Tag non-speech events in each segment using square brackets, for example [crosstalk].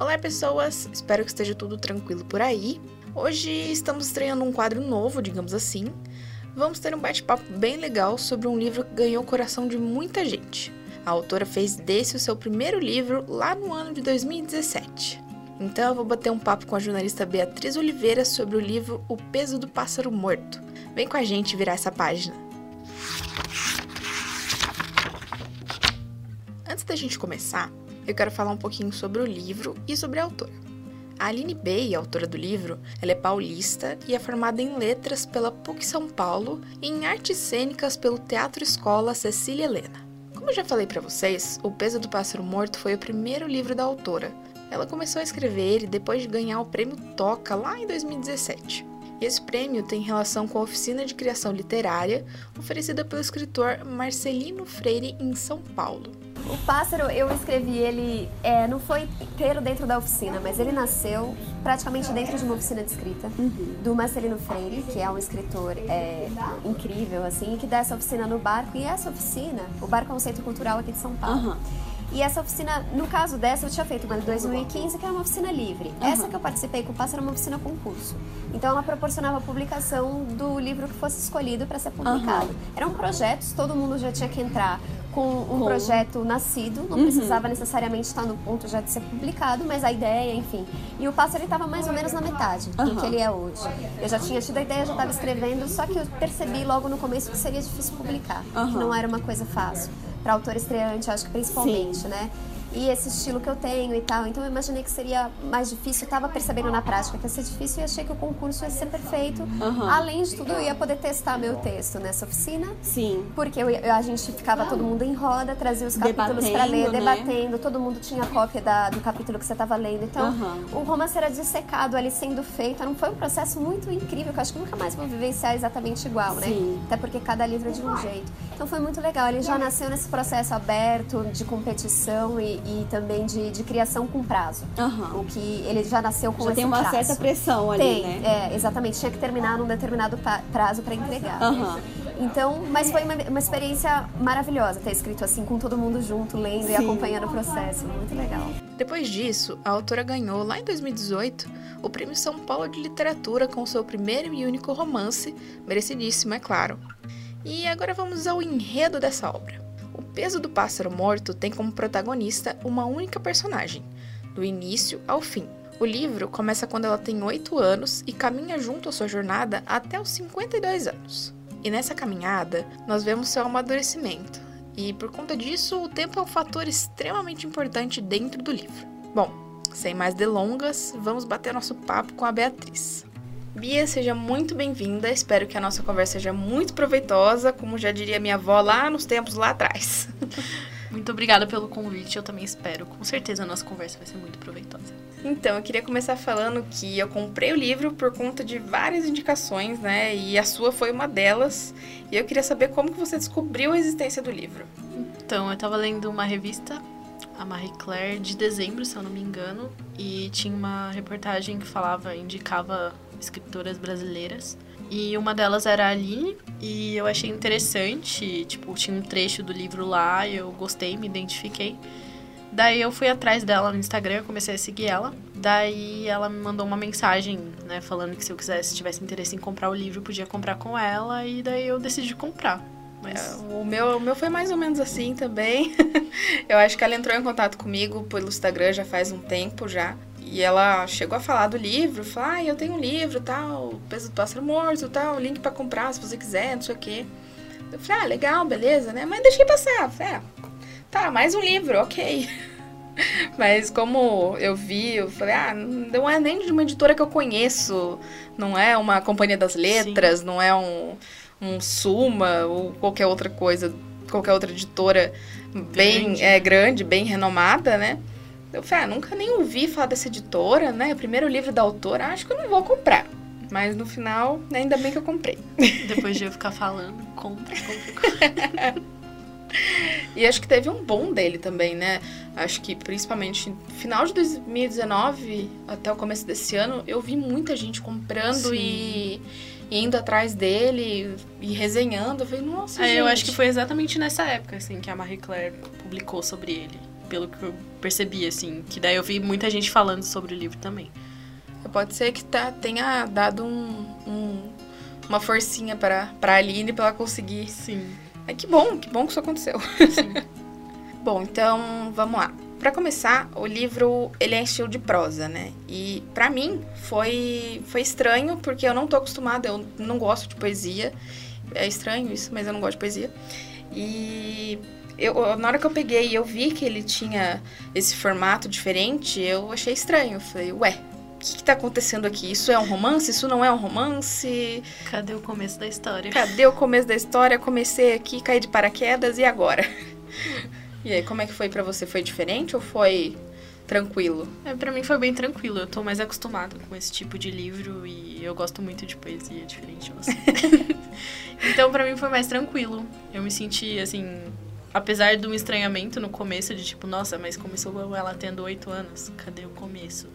Olá, pessoas! Espero que esteja tudo tranquilo por aí. Hoje estamos estreando um quadro novo, digamos assim. Vamos ter um bate-papo bem legal sobre um livro que ganhou o coração de muita gente. A autora fez desse o seu primeiro livro lá no ano de 2017. Então eu vou bater um papo com a jornalista Beatriz Oliveira sobre o livro O Peso do Pássaro Morto. Vem com a gente virar essa página. Antes da gente começar, eu quero falar um pouquinho sobre o livro e sobre a autora. A Aline Bey, autora do livro, ela é paulista e é formada em letras pela PUC São Paulo e em artes cênicas pelo Teatro Escola Cecília Helena. Como já falei para vocês, O Peso do Pássaro Morto foi o primeiro livro da autora. Ela começou a escrever ele depois de ganhar o prêmio Toca lá em 2017. Esse prêmio tem relação com a oficina de criação literária oferecida pelo escritor Marcelino Freire em São Paulo. O pássaro, eu escrevi ele, é, não foi inteiro dentro da oficina, mas ele nasceu praticamente dentro de uma oficina de escrita uhum. do Marcelino Freire, que é um escritor é, incrível, assim, que dá essa oficina no barco. E essa oficina, o barco é um centro cultural aqui de São Paulo. Uhum. E essa oficina, no caso dessa, eu tinha feito uma de 2015, que era uma oficina livre. Uhum. Essa que eu participei com o Pássaro era uma oficina concurso. Então ela proporcionava a publicação do livro que fosse escolhido para ser publicado. Uhum. Eram projetos, todo mundo já tinha que entrar com um com... projeto nascido, não uhum. precisava necessariamente estar no ponto já de ser publicado, mas a ideia, enfim. E o Pássaro estava mais ou menos na metade do que ele é hoje. Eu já tinha tido a ideia, já estava escrevendo, só que eu percebi logo no começo que seria difícil publicar, que não era uma coisa fácil para autor estreante, acho que principalmente, Sim. né? E esse estilo que eu tenho e tal. Então eu imaginei que seria mais difícil. Eu tava percebendo na prática que ia ser difícil e achei que o concurso ia ser perfeito. Uhum. Além de tudo, eu ia poder testar meu texto nessa oficina. Sim. Porque eu, a gente ficava todo mundo em roda, trazia os capítulos para ler, né? debatendo. Todo mundo tinha cópia da, do capítulo que você estava lendo. Então uhum. o romance era dissecado ali sendo feito. Não foi um processo muito incrível que eu acho que nunca mais vou vivenciar exatamente igual, né? Sim. Até porque cada livro é de um jeito. Então foi muito legal. Ele já nasceu nesse processo aberto de competição e, e também de, de criação com prazo. Uhum. O que ele já nasceu com já esse tem uma prazo. certa pressão ali, tem, né? É, exatamente. Tinha que terminar num determinado prazo para entregar. Uhum. Então, mas foi uma, uma, experiência maravilhosa ter escrito assim, com todo mundo junto, lendo Sim. e acompanhando o processo. Muito legal. Depois disso, a autora ganhou, lá em 2018, o Prêmio São Paulo de Literatura com seu primeiro e único romance, merecidíssimo, é claro. E agora vamos ao enredo dessa obra. Peso do pássaro morto tem como protagonista uma única personagem, do início ao fim. O livro começa quando ela tem 8 anos e caminha junto à sua jornada até os 52 anos. E nessa caminhada, nós vemos seu amadurecimento, e por conta disso, o tempo é um fator extremamente importante dentro do livro. Bom, sem mais delongas, vamos bater nosso papo com a Beatriz. Bia, seja muito bem-vinda. Espero que a nossa conversa seja muito proveitosa, como já diria minha avó lá nos tempos lá atrás. [laughs] Muito obrigada pelo convite, eu também espero. Com certeza a nossa conversa vai ser muito proveitosa. Então, eu queria começar falando que eu comprei o livro por conta de várias indicações, né? E a sua foi uma delas. E eu queria saber como que você descobriu a existência do livro. Então, eu estava lendo uma revista, a Marie Claire, de dezembro, se eu não me engano, e tinha uma reportagem que falava, indicava escritoras brasileiras. E uma delas era a Aline, e eu achei interessante, tipo, tinha um trecho do livro lá, eu gostei, me identifiquei. Daí eu fui atrás dela no Instagram, comecei a seguir ela. Daí ela me mandou uma mensagem, né, falando que se eu quisesse, tivesse interesse em comprar o livro, podia comprar com ela, e daí eu decidi comprar. Mas... É, o, meu, o meu foi mais ou menos assim também. [laughs] eu acho que ela entrou em contato comigo pelo Instagram já faz um tempo já. E ela chegou a falar do livro, falou, ah, eu tenho um livro, tal, Peso do Pássaro Morto, tal, link para comprar se você quiser, não sei o quê. Eu falei, ah, legal, beleza, né? Mas deixei passar. Falei, ah, tá, mais um livro, ok. [laughs] Mas como eu vi, eu falei, ah, não é nem de uma editora que eu conheço, não é uma companhia das letras, Sim. não é um, um Suma ou qualquer outra coisa, qualquer outra editora bem grande. É, grande, bem renomada, né? Eu falei, ah, nunca nem ouvi falar dessa editora, né? O primeiro livro da autora, acho que eu não vou comprar. Mas no final, ainda bem que eu comprei. [laughs] Depois de eu ficar falando, compra, compra. [laughs] e acho que teve um bom dele também, né? Acho que principalmente no final de 2019 até o começo desse ano, eu vi muita gente comprando e, e, indo atrás dele e resenhando. Eu falei, nossa, é, gente. Eu acho que foi exatamente nessa época, assim, que a Marie Claire publicou sobre ele. Pelo que eu percebi, assim. Que daí eu vi muita gente falando sobre o livro também. Pode ser que tá, tenha dado um, um, uma forcinha para pra Aline pra ela conseguir. Sim. É que bom, que bom que isso aconteceu. Sim. [laughs] bom, então vamos lá. Para começar, o livro ele é em estilo de prosa, né? E para mim foi foi estranho porque eu não tô acostumada, eu não gosto de poesia. É estranho isso, mas eu não gosto de poesia. E eu, na hora que eu peguei e eu vi que ele tinha esse formato diferente, eu achei estranho. Eu falei, ué, o que, que tá acontecendo aqui? Isso é um romance? Isso não é um romance? Cadê o começo da história? Cadê o começo da história? Comecei aqui, caí de paraquedas e agora? [laughs] e aí, como é que foi para você? Foi diferente ou foi tranquilo? É, para mim foi bem tranquilo. Eu tô mais acostumada com esse tipo de livro e eu gosto muito de poesia, diferente de você. [laughs] então, para mim foi mais tranquilo. Eu me senti assim, apesar de um estranhamento no começo de tipo, nossa, mas começou ela tendo oito anos, cadê o começo?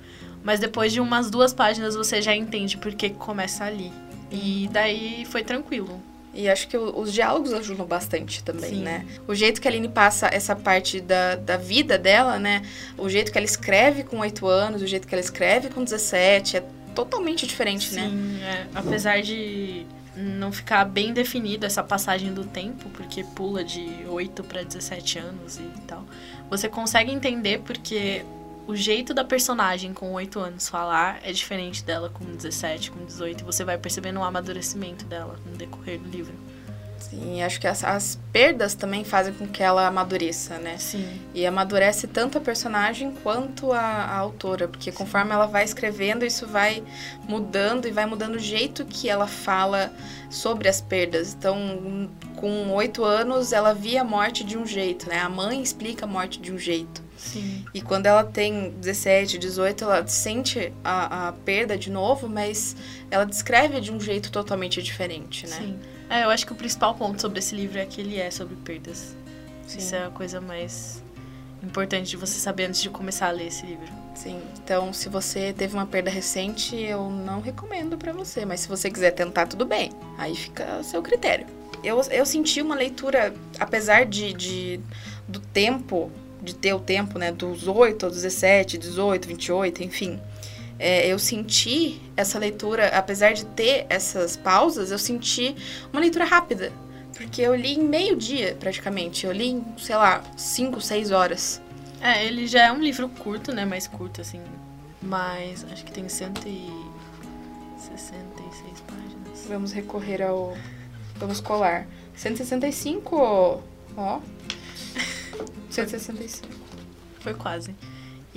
Mas depois de umas duas páginas você já entende por que começa ali. E daí foi tranquilo. E acho que os diálogos ajudam bastante também, Sim. né? O jeito que a Aline passa essa parte da, da vida dela, né? O jeito que ela escreve com 8 anos, o jeito que ela escreve com 17, é totalmente diferente, Sim, né? Sim, é. Apesar de não ficar bem definido essa passagem do tempo, porque pula de 8 para 17 anos e tal, você consegue entender porque o jeito da personagem com 8 anos falar é diferente dela com 17, com 18, e você vai percebendo o amadurecimento dela no decorrer do livro. Sim, acho que as, as, perdas também fazem com que ela amadureça, né? Sim. E amadurece tanto a personagem quanto a, a autora, porque conforme ela vai escrevendo, isso vai mudando e vai mudando o jeito que ela fala sobre as perdas. Então, com oito anos, ela via a morte de um jeito, né? A mãe explica a morte de um jeito. Sim. E quando ela tem 17, 18, ela sente a, a perda de novo, mas ela descreve de um jeito totalmente diferente, né? Sim. É, eu acho que o principal ponto sobre esse livro é que ele é sobre perdas. Sim. Isso é a coisa mais importante de você saber antes de começar a ler esse livro. Sim. Então, se você teve uma perda recente, eu não recomendo para você. Mas se você quiser tentar, tudo bem. Aí fica a seu critério. Eu, eu senti uma leitura, apesar de, de do tempo, de ter o tempo, né, dos 8 aos 17, 18, 28, enfim. É, eu senti essa leitura, apesar de ter essas pausas, eu senti uma leitura rápida. Porque eu li em meio dia, praticamente. Eu li em, sei lá, 5, 6 horas. É, ele já é um livro curto, né? Mais curto, assim. Mas acho que tem 166 páginas. Vamos recorrer ao. Vamos colar. 165, ó. [laughs] 165. Foi quase.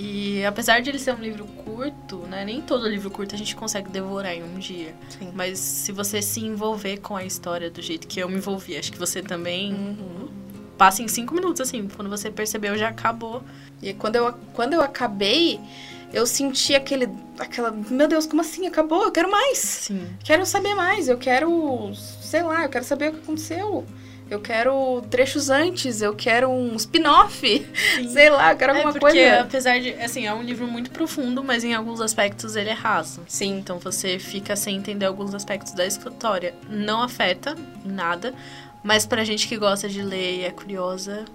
E apesar de ele ser um livro curto, né? Nem todo livro curto a gente consegue devorar em um dia. Sim. Mas se você se envolver com a história do jeito que eu me envolvi, acho que você também Uhum. passa em cinco minutos, assim. Quando você percebeu, já acabou. E quando eu, quando eu acabei, eu senti aquele. aquela. Meu Deus, como assim? Acabou? Eu quero mais! Sim. Quero saber mais, eu quero. sei lá, eu quero saber o que aconteceu. Eu quero trechos antes, eu quero um spin-off. Sei lá, eu quero É alguma porque, coisa. apesar de, assim, é um livro muito profundo, mas em alguns aspectos ele é raso. Sim. Então você fica sem entender alguns aspectos da história. Não afeta em nada, mas pra gente que gosta de ler e é curiosa,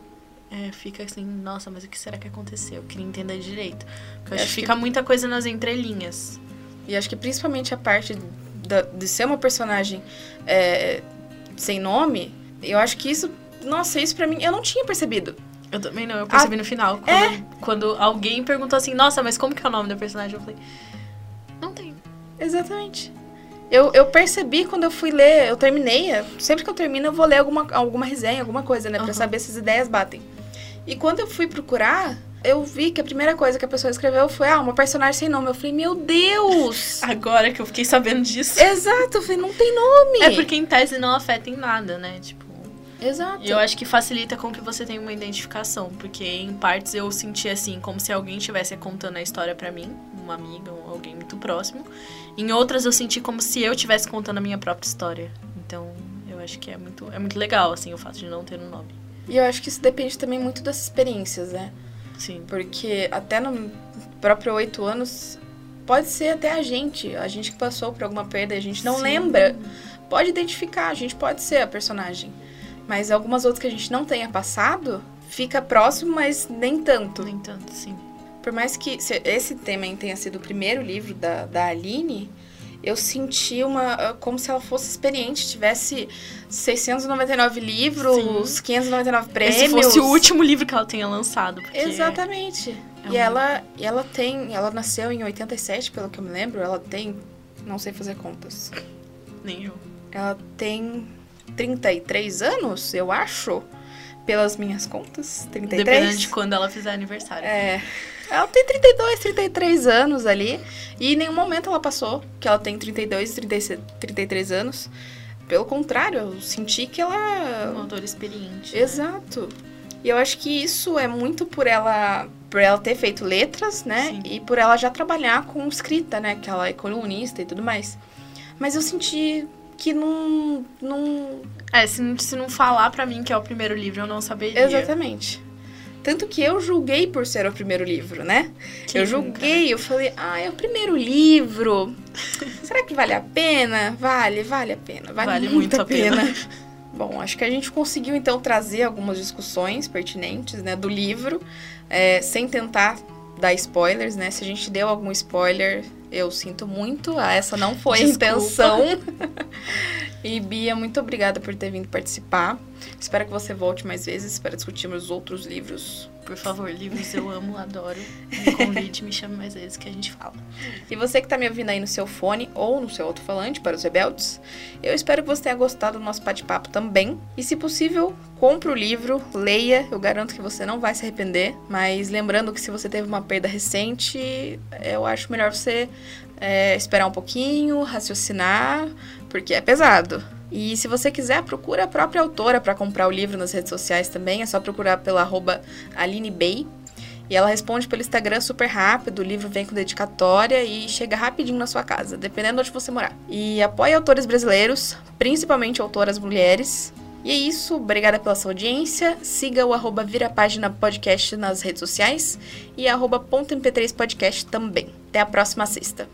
é, fica assim, nossa, mas o que será que aconteceu? Eu queria entender direito. Porque eu acho Acho que que- fica muita coisa nas entrelinhas. E acho que principalmente a parte da- de ser uma personagem é, sem nome, eu acho que isso. Nossa, isso pra mim, eu não tinha percebido. Eu também não, eu percebi no final. Quando, É? quando alguém perguntou assim, nossa, mas como que é o nome da personagem? Eu falei, não tem. Exatamente. Eu, eu percebi quando eu fui ler, eu terminei, é, sempre que eu termino eu vou ler alguma, alguma resenha, alguma coisa, né? Pra saber se as ideias batem. E quando eu fui procurar, eu vi que a primeira coisa que a pessoa escreveu foi, ah, uma personagem sem nome. Eu falei, meu Deus! [laughs] Agora que eu fiquei sabendo disso. Exato, eu falei, não tem nome! É porque em tese não afeta em nada, né? Tipo. Exato. E eu acho que facilita com que você tenha uma identificação, porque em partes eu senti assim, como se alguém estivesse contando a história pra mim, uma amiga ou alguém muito próximo. Em outras eu senti como se eu estivesse contando a minha própria história. Então, eu acho que é muito, é muito legal, assim, o fato de não ter um nome. E eu acho que isso depende também muito das experiências, né? Sim. Porque até no próprio oito anos, pode ser até a gente, a gente que passou por alguma perda a gente não Sim. lembra, pode identificar, a gente pode ser a personagem. Mas algumas outras que a gente não tenha passado, fica próximo, mas nem tanto. Nem tanto, sim. Por mais que esse tema tenha sido o primeiro livro da, da Aline, eu senti uma. Ah, como se ela fosse experiente, tivesse 699 livros, Sim. 599 prêmios. Se fosse o último livro que ela tenha lançado. Exatamente. É e um... ela, ela tem. Ela nasceu em 87, pelo que eu me lembro. Ela tem. Não sei fazer contas. Nem eu. Ela tem 33 anos, eu acho. Pelas minhas contas. 33. Dependendo de quando ela fizer aniversário. É. Ela tem 32, 33 anos ali. E em nenhum momento ela passou que ela tem 32, 36, 33 anos. Pelo contrário, eu senti que ela. Uma autora experiente. Né? Exato. Né? E eu acho que isso é muito por ela por ela ter feito letras, né? Sim. E por ela já trabalhar com escrita, né? Que ela é colunista e tudo mais. Mas eu senti que não. não... É, se, se não falar para mim que é o primeiro livro, eu não saberia. Exatamente. Tanto que eu julguei por ser o primeiro livro, né? Que eu julguei, eu falei, ah, é o primeiro livro. Será que vale a pena? Vale, vale a pena. Vale, vale muito, muito, a pena. pena. [laughs] Bom, acho que a gente conseguiu então trazer algumas discussões pertinentes, né, do livro, é, sem tentar dar spoilers, né? Se a gente deu algum spoiler, eu sinto muito. Ah, essa não foi Desculpa. a intenção. [laughs] e Bia, muito obrigada por ter vindo participar. Espero que você volte mais vezes para discutirmos outros livros. Por favor, livros eu amo, adoro. Me [laughs] convide, me chame mais vezes que a gente fala. E você que está me ouvindo aí no seu fone ou no seu alto-falante para os rebeldes, eu espero que você tenha gostado do nosso bate-papo também. E se possível, compre o livro, leia, eu garanto que você não vai se arrepender. Mas lembrando que se você teve uma perda recente, eu acho melhor você é, esperar um pouquinho, raciocinar, porque é pesado. E se você quiser, procura a própria autora para comprar o livro nas redes sociais também. É só procurar pela arroba Aline Bay. E ela responde pelo Instagram super rápido, o livro vem com dedicatória e chega rapidinho na sua casa, dependendo de onde você morar. E apoie autores brasileiros, principalmente autoras mulheres. E é isso, obrigada pela sua audiência. Siga o arroba Vira Página Podcast nas redes sociais e arroba .mp3podcast também. Até a próxima sexta.